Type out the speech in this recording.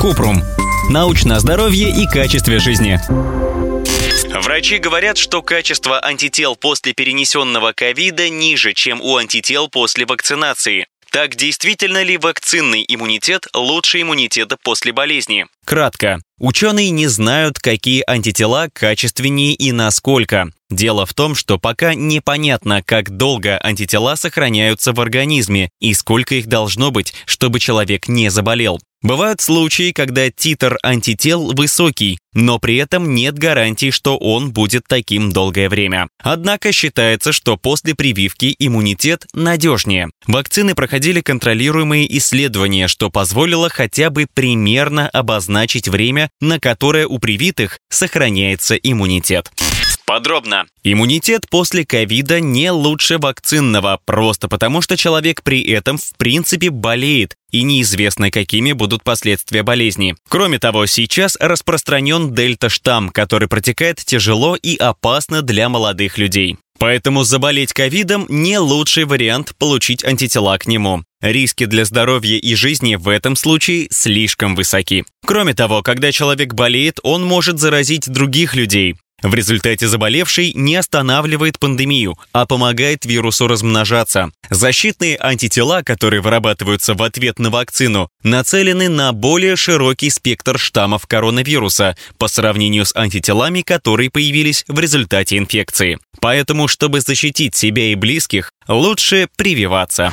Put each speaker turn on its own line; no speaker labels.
Купрум. Научное здоровье и качестве жизни.
Врачи говорят, что качество антител после перенесенного ковида ниже, чем у антител после вакцинации. Так, действительно ли вакцинный иммунитет лучше иммунитета после болезни?
Кратко. Ученые не знают, какие антитела качественнее и насколько. Дело в том, что пока непонятно, как долго антитела сохраняются в организме и сколько их должно быть, чтобы человек не заболел. Бывают случаи, когда титр антител высокий, но при этом нет гарантии, что он будет таким долгое время. Однако считается, что после прививки иммунитет надежнее. Вакцины проходили контролируемые исследования, что позволило хотя бы примерно обозначить время, на которое у привитых сохраняется иммунитет.
Подробно.
Иммунитет после ковида не лучше вакцинного, просто потому что человек при этом в принципе болеет, и неизвестно, какими будут последствия болезни. Кроме того, сейчас распространен дельта-штамм, который протекает тяжело и опасно для молодых людей. Поэтому заболеть ковидом не лучший вариант получить антитела к нему. Риски для здоровья и жизни в этом случае слишком высоки. Кроме того, когда человек болеет, он может заразить других людей. В результате заболевший не останавливает пандемию, а помогает вирусу размножаться. Защитные антитела, которые вырабатываются в ответ на вакцину, нацелены на более широкий спектр штаммов коронавируса по сравнению с антителами, которые появились в результате инфекции. Поэтому, чтобы защитить себя и близких, лучше прививаться.